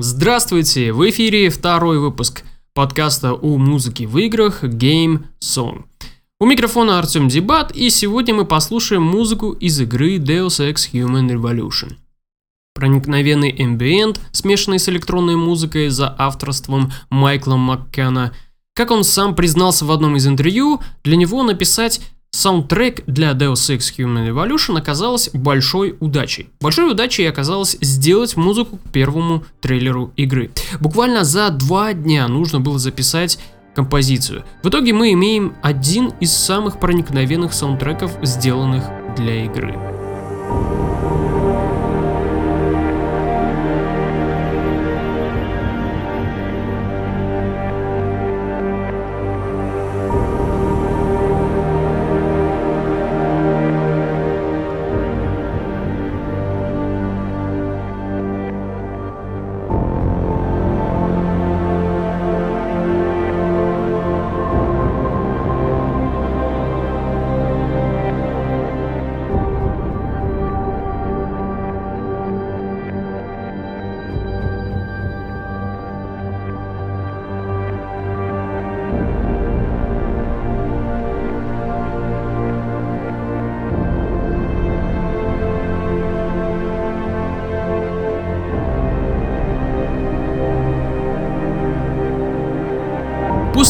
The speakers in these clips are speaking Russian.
Здравствуйте! В эфире второй выпуск подкаста о музыке в играх Game Song. У микрофона Артем Дебат, и сегодня мы послушаем музыку из игры Deus Ex Human Revolution. Проникновенный эмбиент, смешанный с электронной музыкой за авторством Майкла Маккена. Как он сам признался в одном из интервью, для него написать Саундтрек для Deus Ex Human Revolution оказалась большой удачей. Большой удачей оказалось сделать музыку к первому трейлеру игры. Буквально за два дня нужно было записать композицию. В итоге мы имеем один из самых проникновенных саундтреков, сделанных для игры.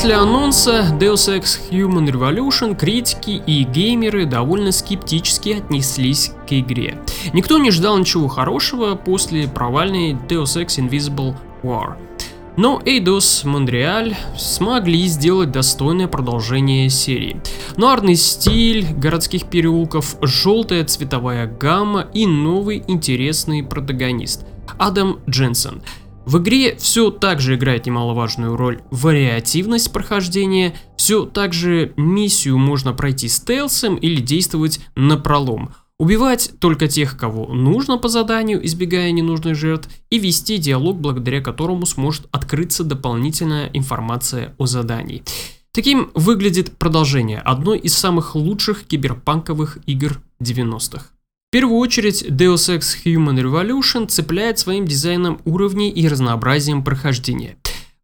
После анонса Deus Ex Human Revolution критики и геймеры довольно скептически отнеслись к игре. Никто не ждал ничего хорошего после провальной Deus Ex Invisible War. Но Eidos Montreal смогли сделать достойное продолжение серии. Нуарный стиль городских переулков, желтая цветовая гамма и новый интересный протагонист – Адам Дженсен – в игре все так же играет немаловажную роль вариативность прохождения, все так же миссию можно пройти стелсом или действовать на пролом. Убивать только тех, кого нужно по заданию, избегая ненужных жертв, и вести диалог, благодаря которому сможет открыться дополнительная информация о задании. Таким выглядит продолжение одной из самых лучших киберпанковых игр 90-х. В первую очередь, Deus Ex Human Revolution цепляет своим дизайном уровней и разнообразием прохождения.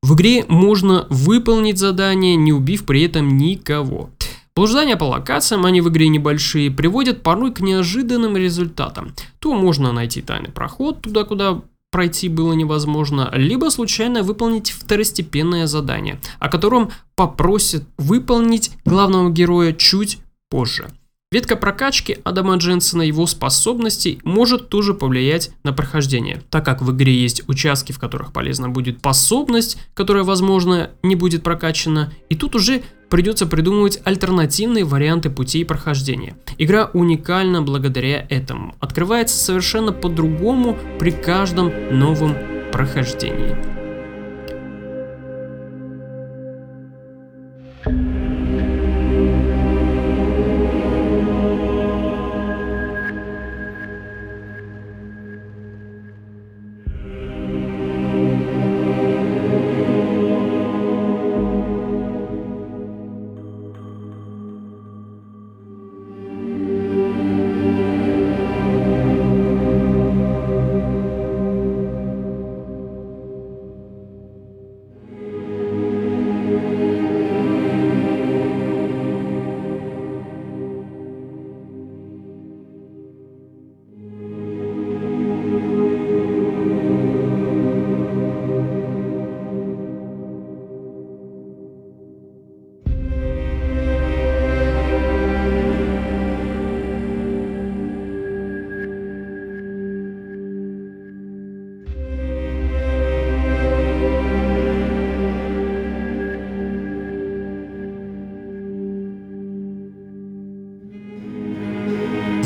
В игре можно выполнить задание, не убив при этом никого. Блуждания по локациям, они в игре небольшие, приводят порой к неожиданным результатам. То можно найти тайный проход туда, куда пройти было невозможно, либо случайно выполнить второстепенное задание, о котором попросят выполнить главного героя чуть позже. Ветка прокачки Адама Дженсона его способностей может тоже повлиять на прохождение, так как в игре есть участки, в которых полезна будет способность, которая, возможно, не будет прокачана, и тут уже придется придумывать альтернативные варианты путей прохождения. Игра уникальна благодаря этому, открывается совершенно по-другому при каждом новом прохождении.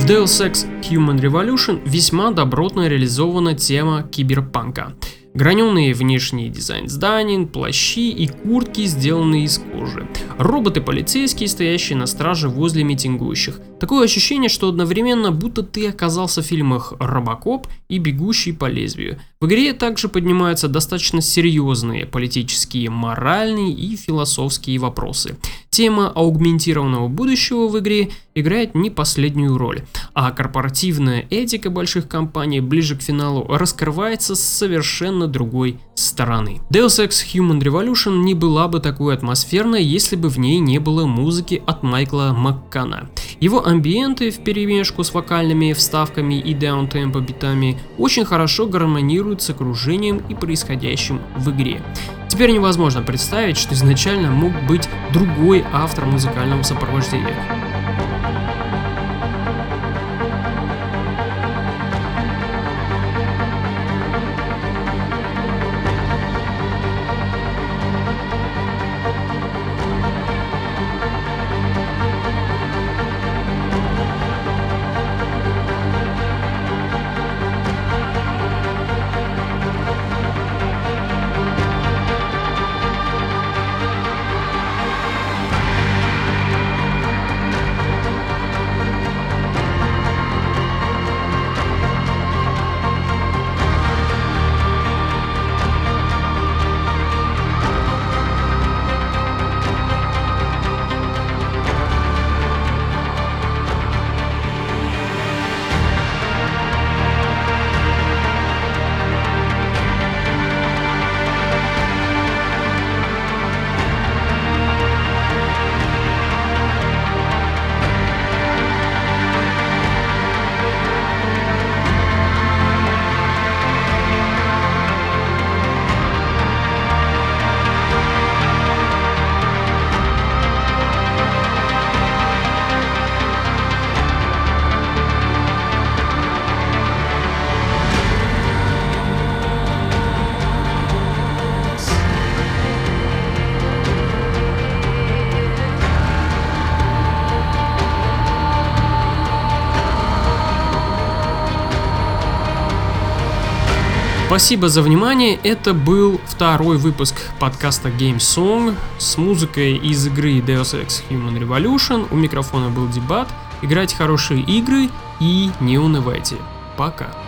Deus Ex Human Revolution весьма добротно реализована тема киберпанка. Граненые внешний дизайн зданий, плащи и куртки, сделанные из кожи. Роботы-полицейские, стоящие на страже возле митингующих. Такое ощущение, что одновременно будто ты оказался в фильмах «Робокоп» и «Бегущий по лезвию». В игре также поднимаются достаточно серьезные политические, моральные и философские вопросы. Тема аугментированного будущего в игре играет не последнюю роль, а корпоративная этика больших компаний ближе к финалу раскрывается с совершенно другой стороны. Deus Ex Human Revolution не была бы такой атмосферной, если бы в ней не было музыки от Майкла Маккана. Его амбиенты в перемешку с вокальными вставками и даунтемпо битами очень хорошо гармонируют с окружением и происходящим в игре. Теперь невозможно представить, что изначально мог быть другой автор музыкального сопровождения. Спасибо за внимание. Это был второй выпуск подкаста Game Song с музыкой из игры Deus Ex Human Revolution. У микрофона был Дебат. Играйте хорошие игры и не унывайте. Пока.